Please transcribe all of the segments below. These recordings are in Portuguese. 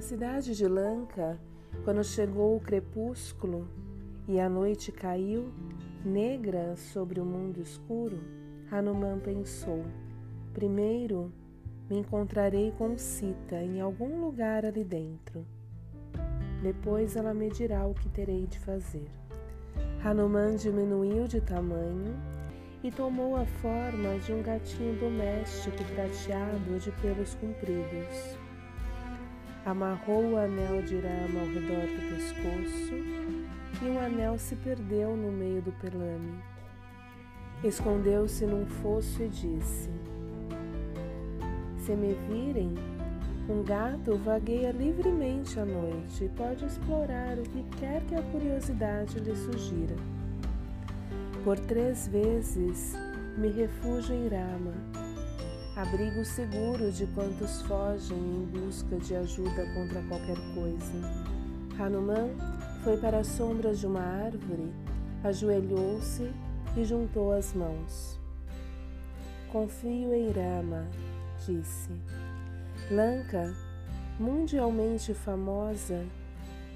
Na cidade de Lanka, quando chegou o crepúsculo e a noite caiu, negra sobre o mundo escuro, Hanuman pensou: primeiro me encontrarei com Sita em algum lugar ali dentro. Depois ela me dirá o que terei de fazer. Hanuman diminuiu de tamanho e tomou a forma de um gatinho doméstico prateado de pelos compridos. Amarrou o anel de Rama ao redor do pescoço e o anel se perdeu no meio do pelame. Escondeu-se num fosso e disse: Se me virem, um gato vagueia livremente à noite e pode explorar o que quer que a curiosidade lhe sugira. Por três vezes me refugio em Rama, abrigo seguro de quantos fogem em busca de ajuda contra qualquer coisa. Hanuman foi para as sombras de uma árvore, ajoelhou-se e juntou as mãos. Confio em Rama, disse. Lanka, mundialmente famosa,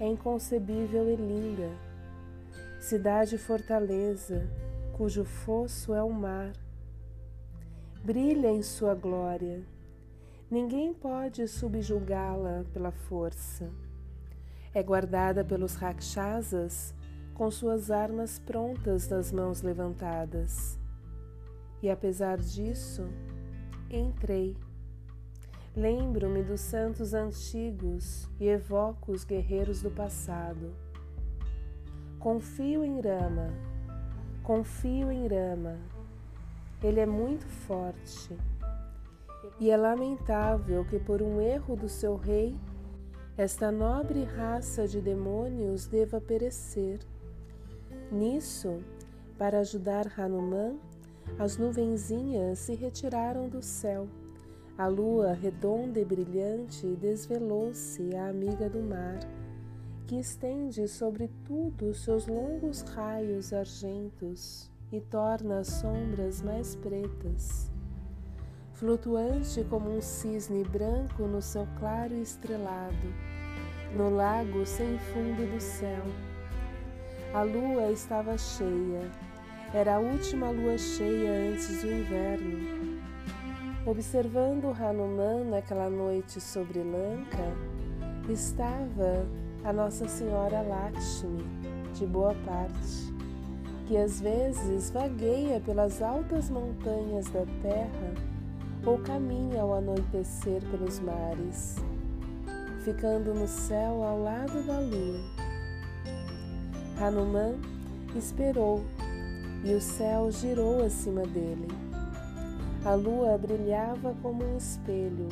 é inconcebível e linda. Cidade fortaleza, cujo fosso é o mar. Brilha em sua glória. Ninguém pode subjugá-la pela força. É guardada pelos rakshasas com suas armas prontas nas mãos levantadas. E apesar disso, entrei. Lembro-me dos santos antigos e evoco os guerreiros do passado. Confio em Rama, confio em Rama. Ele é muito forte. E é lamentável que, por um erro do seu rei, esta nobre raça de demônios deva perecer. Nisso, para ajudar Hanuman, as nuvenzinhas se retiraram do céu a lua redonda e brilhante desvelou-se à amiga do mar, que estende sobre tudo seus longos raios argentos e torna as sombras mais pretas. Flutuante como um cisne branco no céu claro estrelado, no lago sem fundo do céu. A lua estava cheia, era a última lua cheia antes do inverno Observando Hanuman naquela noite sobre Lanka, estava a Nossa Senhora Lakshmi, de boa parte, que às vezes vagueia pelas altas montanhas da terra ou caminha ao anoitecer pelos mares, ficando no céu ao lado da lua. Hanuman esperou e o céu girou acima dele a lua brilhava como um espelho,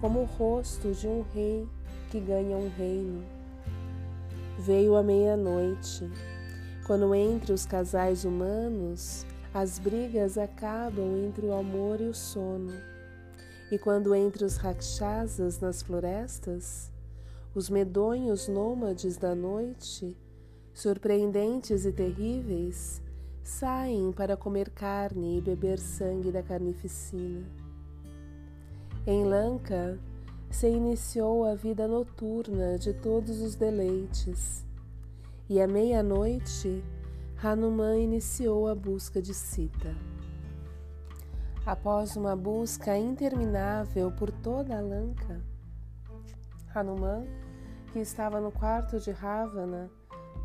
como o rosto de um rei que ganha um reino. Veio a meia-noite, quando entre os casais humanos as brigas acabam entre o amor e o sono, e quando entre os rakshasas nas florestas, os medonhos nômades da noite, surpreendentes e terríveis, saem para comer carne e beber sangue da carnificina. Em Lanka se iniciou a vida noturna de todos os deleites, e à meia-noite Hanuman iniciou a busca de Sita. Após uma busca interminável por toda a Lanka, Hanuman, que estava no quarto de Ravana,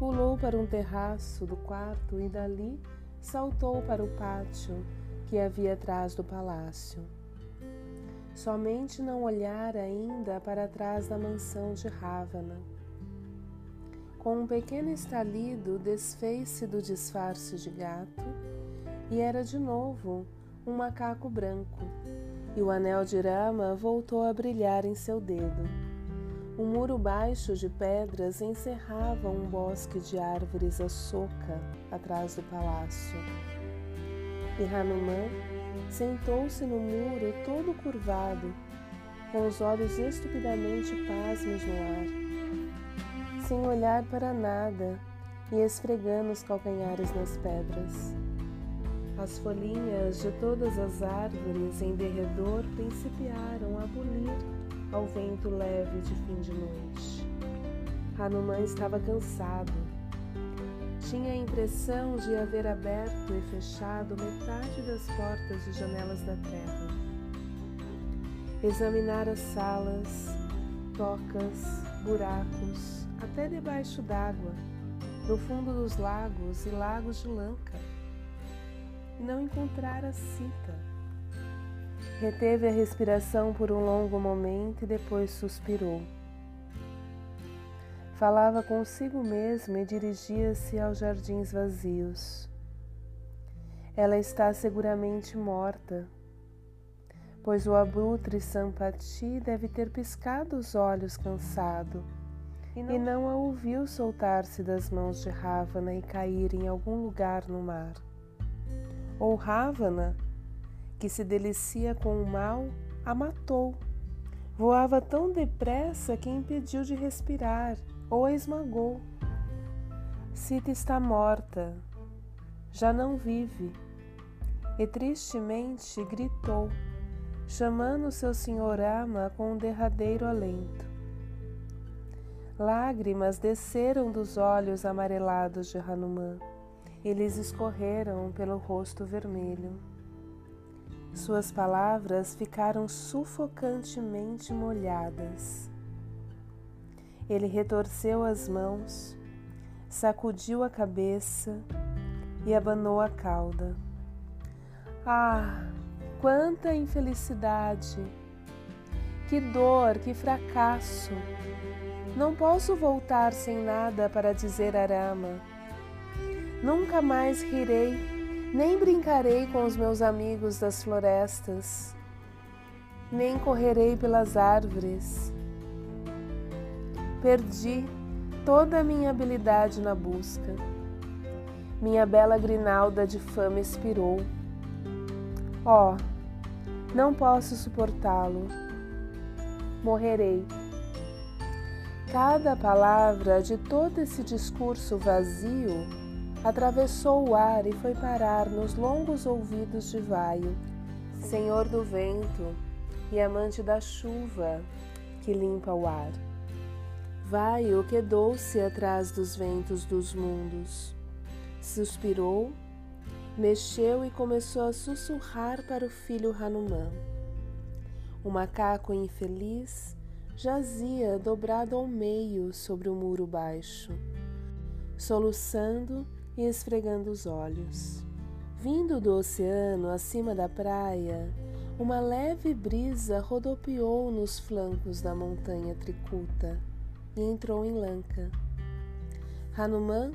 Pulou para um terraço do quarto e dali saltou para o pátio que havia atrás do palácio. Somente não olhara ainda para trás da mansão de Ravana. Com um pequeno estalido, desfez-se do disfarce de gato e era de novo um macaco branco, e o anel de Rama voltou a brilhar em seu dedo. Um muro baixo de pedras encerrava um bosque de árvores a soca atrás do palácio. E Hanuman sentou-se no muro todo curvado, com os olhos estupidamente pasmos no ar, sem olhar para nada e esfregando os calcanhares nas pedras. As folhinhas de todas as árvores em derredor principiaram a bulir ao vento leve de fim de noite. Hanuman estava cansado. Tinha a impressão de haver aberto e fechado metade das portas e janelas da terra. Examinara salas, tocas, buracos, até debaixo d'água, no fundo dos lagos e lagos de Lanka. Não encontrara Sita. Reteve a respiração por um longo momento e depois suspirou. Falava consigo mesmo e dirigia-se aos jardins vazios. Ela está seguramente morta, pois o abutre Sampati deve ter piscado os olhos cansado e não, a ouviu soltar-se das mãos de Ravana e cair em algum lugar no mar. Ou Ravana, que se delicia com o mal, a matou. Voava tão depressa que impediu de respirar ou a esmagou. Sita está morta, já não vive, e tristemente gritou, chamando seu senhor Ama com um derradeiro alento. Lágrimas desceram dos olhos amarelados de Hanuman e lhes escorreram pelo rosto vermelho. Suas palavras ficaram sufocantemente molhadas. Ele retorceu as mãos, sacudiu a cabeça e abanou a cauda. Ah, quanta infelicidade! Que dor, que fracasso! Não posso voltar sem nada para dizer a Rama. Nunca mais rirei, nem brincarei com os meus amigos das florestas, nem correrei pelas árvores Perdi toda a minha habilidade na busca. Minha bela grinalda de fama expirou. Oh, não posso suportá-lo. Morrerei. Cada palavra de todo esse discurso vazio atravessou o ar e foi parar nos longos ouvidos de Vaio, senhor do vento e amante da chuva que limpa o ar. Vai o quedou-se atrás dos ventos dos mundos. Suspirou, mexeu e começou a sussurrar para o filho Hanuman. O macaco infeliz jazia dobrado ao meio sobre o muro baixo, soluçando e esfregando os olhos. Vindo do oceano acima da praia, uma leve brisa rodopiou nos flancos da montanha Tricuta e entrou em Lanka. Hanuman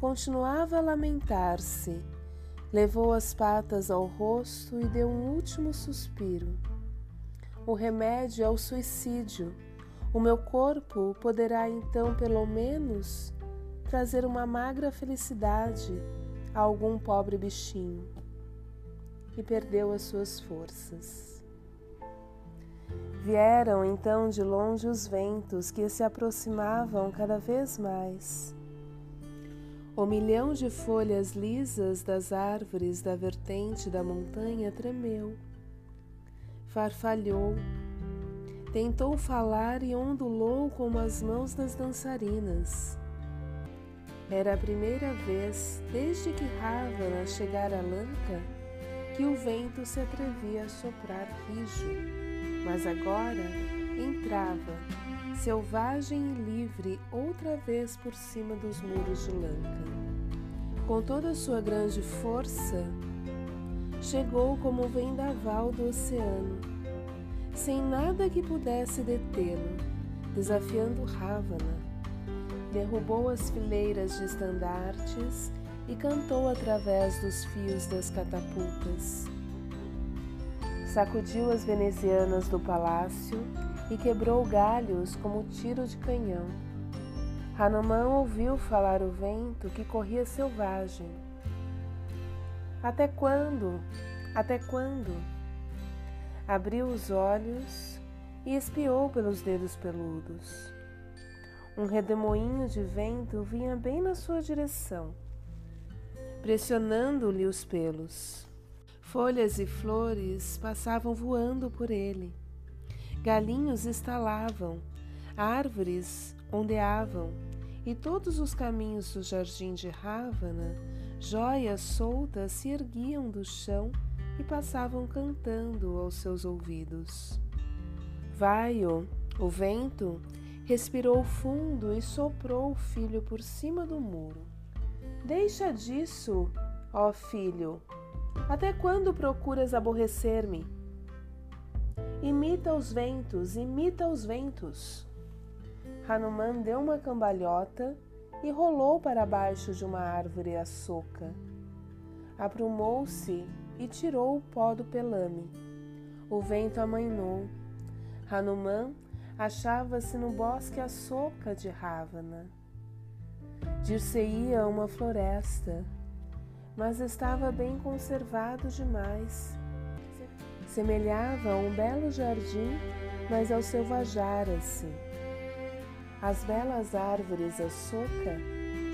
continuava a lamentar-se, levou as patas ao rosto e deu um último suspiro. O remédio é o suicídio. O meu corpo poderá então, pelo menos, trazer uma magra felicidade a algum pobre bichinho. E perdeu as suas forças. Vieram então de longe os ventos que se aproximavam cada vez mais. O milhão de folhas lisas das árvores da vertente da montanha tremeu, farfalhou, tentou falar e ondulou como as mãos das dançarinas. Era a primeira vez desde que Ravana chegara a Lanka que o vento se atrevia a soprar rijo mas agora entrava, selvagem e livre, outra vez por cima dos muros de Lanka. Com toda a sua grande força, chegou como vendaval do oceano, sem nada que pudesse detê-lo, desafiando Ravana. Derrubou as fileiras de estandartes e cantou através dos fios das catapultas sacudiu as venezianas do palácio e quebrou galhos como tiro de canhão. Hanuman ouviu falar o vento que corria selvagem. Até quando? Até quando? Abriu os olhos e espiou pelos dedos peludos. Um redemoinho de vento vinha bem na sua direção, pressionando-lhe os pelos. Folhas e flores passavam voando por ele. galinhos estalavam, árvores ondeavam, e todos os caminhos do jardim de Rávana, joias soltas se erguiam do chão e passavam cantando aos seus ouvidos. Vaio, o vento, respirou fundo e soprou o filho por cima do muro. Deixa disso, ó filho. Até quando procuras aborrecer-me? Imita os ventos, imita os ventos. Hanuman deu uma cambalhota e rolou para baixo de uma árvore açoca. Aprumou-se e tirou o pó do pelame. O vento amainou. Hanuman achava-se no bosque açoca de Ravana. Dir-se-ia uma floresta, mas estava bem conservado demais. Semelhava a um belo jardim, mas ao selvajara-se. As belas árvores açúcar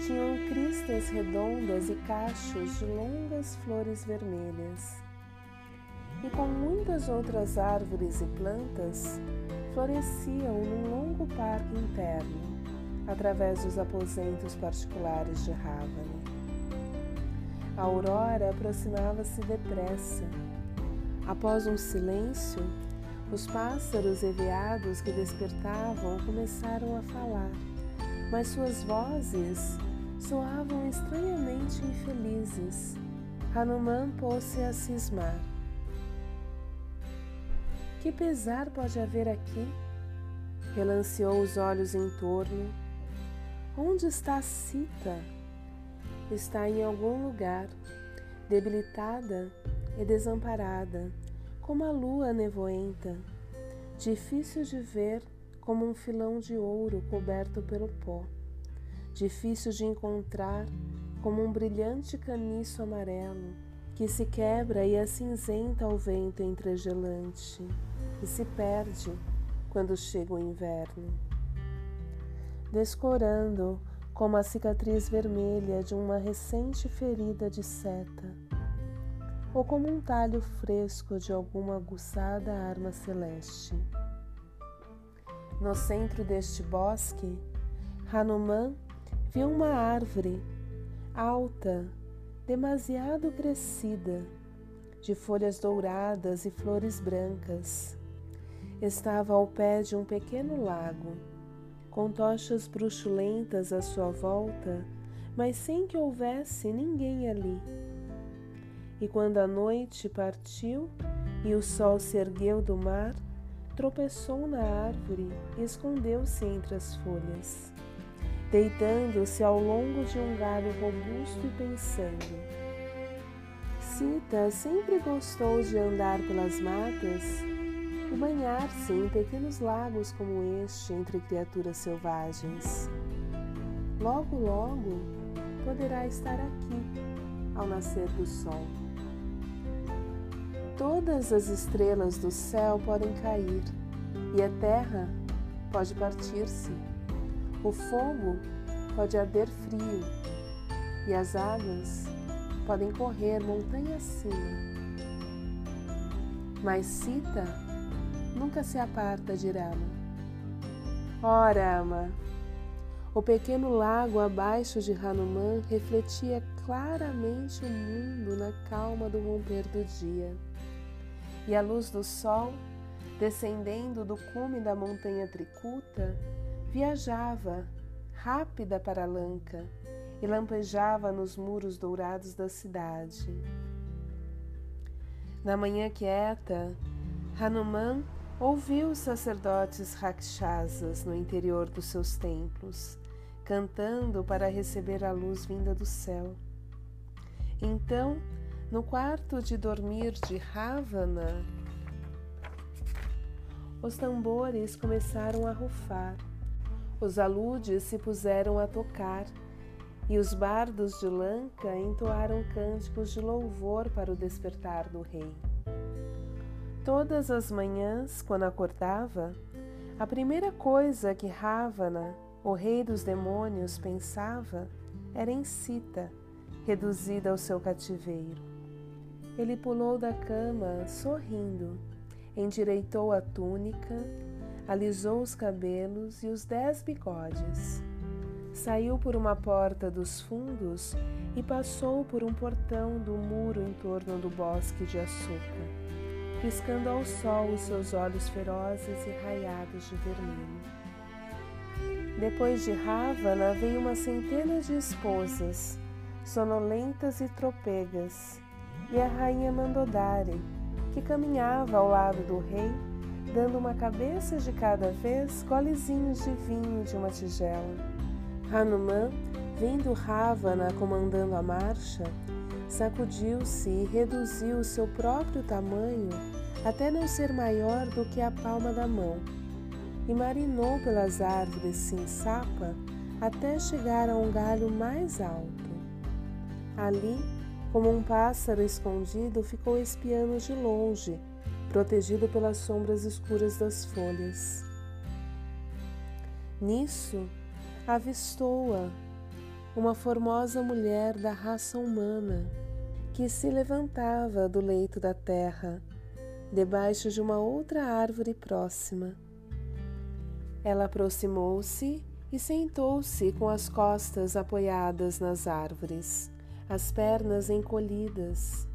tinham cristas redondas e cachos de longas flores vermelhas. E com muitas outras árvores e plantas, floresciam num longo parque interno, através dos aposentos particulares de Ravana. A aurora aproximava-se depressa. Após um silêncio, os pássaros e veados que despertavam começaram a falar, mas suas vozes soavam estranhamente infelizes. Hanuman pôs-se a cismar. Que pesar pode haver aqui? Relanceou os olhos em torno. Onde está Sita? Está em algum lugar, debilitada e desamparada como a lua nevoenta, difícil de ver como um filão de ouro coberto pelo pó, difícil de encontrar como um brilhante caniço amarelo que se quebra e acinzenta ao vento entregelante e se perde quando chega o inverno. Descorando como a cicatriz vermelha de uma recente ferida de seta ou como um talho fresco de alguma aguçada arma celeste. No centro deste bosque, Hanuman viu uma árvore alta, demasiado crescida, de folhas douradas e flores brancas. Estava ao pé de um pequeno lago, com tochas bruxulentas à sua volta, mas sem que houvesse ninguém ali. E quando a noite partiu e o sol se ergueu do mar, tropeçou na árvore e escondeu-se entre as folhas, deitando-se ao longo de um galho robusto e pensando. Sita sempre gostou de andar pelas matas e banhar-se em pequenos lagos como este entre criaturas selvagens. Logo, logo poderá estar aqui ao nascer do sol. Todas as estrelas do céu podem cair e a terra pode partir-se. O fogo pode arder frio e as águas podem correr montanha acima. Mas Sita nunca se aparta de Rama. Ora, ama, o pequeno lago abaixo de Hanuman refletia claramente o mundo na calma do romper do dia e a luz do sol, descendendo do cume da montanha Tricuta, viajava, rápida para Lanka, e lampejava nos muros dourados da cidade. Na manhã quieta, Hanuman ouviu os sacerdotes rakshasas no interior dos seus templos, cantando para receber a luz vinda do céu. Então no quarto de dormir de Ravana, os tambores começaram a rufar, os aludes se puseram a tocar e os bardos de Lanka entoaram cânticos de louvor para o despertar do rei. Todas as manhãs, quando acordava, a primeira coisa que Ravana, o rei dos demônios, pensava era em Sita, reduzida ao seu cativeiro. Ele pulou da cama, sorrindo, endireitou a túnica, alisou os cabelos e os dez bigodes. Saiu por uma porta dos fundos e passou por um portão do muro em torno do bosque de açúcar, piscando ao sol os seus olhos ferozes e raiados de vermelho. Depois de Ravana veio uma centena de esposas, sonolentas e tropegas, e a rainha Mandodari, que caminhava ao lado do rei, dando uma cabeça de cada vez golezinhos de vinho de uma tigela. Hanuman, vendo Ravana comandando a marcha, sacudiu-se e reduziu seu próprio tamanho até não ser maior do que a palma da mão, e marinou pelas árvores sem sapa até chegar a um galho mais alto. Ali, como um pássaro escondido, ficou espiando de longe, protegido pelas sombras escuras das folhas. Nisso, avistou-a uma formosa mulher da raça humana que se levantava do leito da terra, debaixo de uma outra árvore próxima. Ela aproximou-se e sentou-se com as costas apoiadas nas árvores as pernas encolhidas,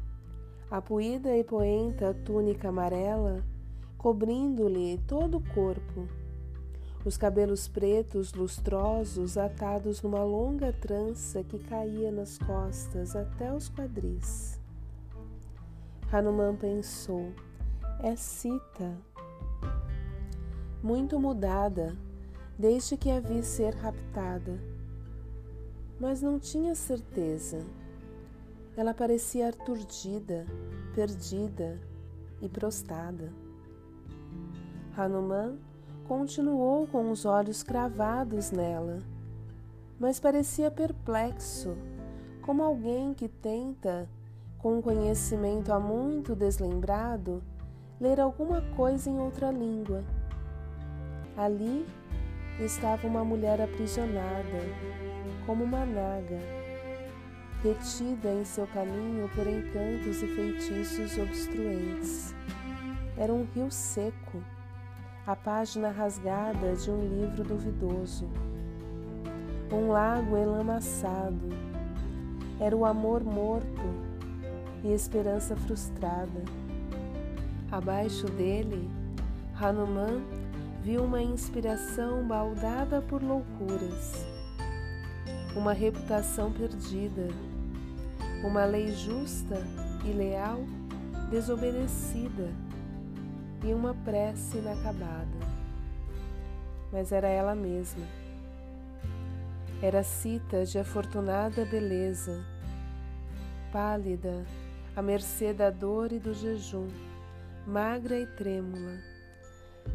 a puída e poenta túnica amarela cobrindo-lhe todo o corpo, os cabelos pretos lustrosos atados numa longa trança que caía nas costas até os quadris. Hanuman pensou: é Sita. Muito mudada, desde que a vi ser raptada. Mas não tinha certeza. Ela parecia aturdida, perdida e prostrada. Hanuman continuou com os olhos cravados nela, mas parecia perplexo, como alguém que tenta, com um conhecimento há muito deslembrado, ler alguma coisa em outra língua. Ali estava uma mulher aprisionada, como uma naga retida em seu caminho por encantos e feitiços obstruentes. Era um rio seco, a página rasgada de um livro duvidoso. Um lago enlamaçado. Era o amor morto e esperança frustrada. Abaixo dele, Hanuman viu uma inspiração baldada por loucuras, uma reputação perdida uma lei justa e leal desobedecida e uma prece inacabada. Mas era ela mesma. Era cita de afortunada beleza, pálida, à mercê da dor e do jejum, magra e trêmula.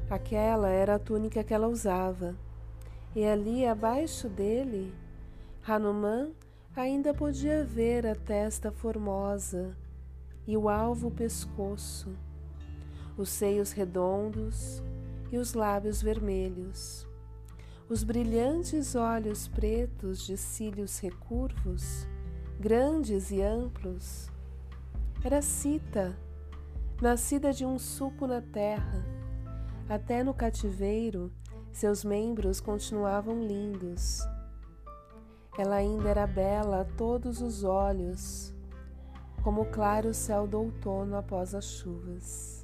Aquela era a túnica que ela usava, e ali abaixo dele, Hanuman ainda podia ver a testa formosa e o alvo pescoço, os seios redondos e os lábios vermelhos, os brilhantes olhos pretos de cílios recurvos, grandes e amplos. Era Cita, nascida de um suco na terra. Até no cativeiro, seus membros continuavam lindos ela ainda era bela a todos os olhos, como o claro céu do outono após as chuvas.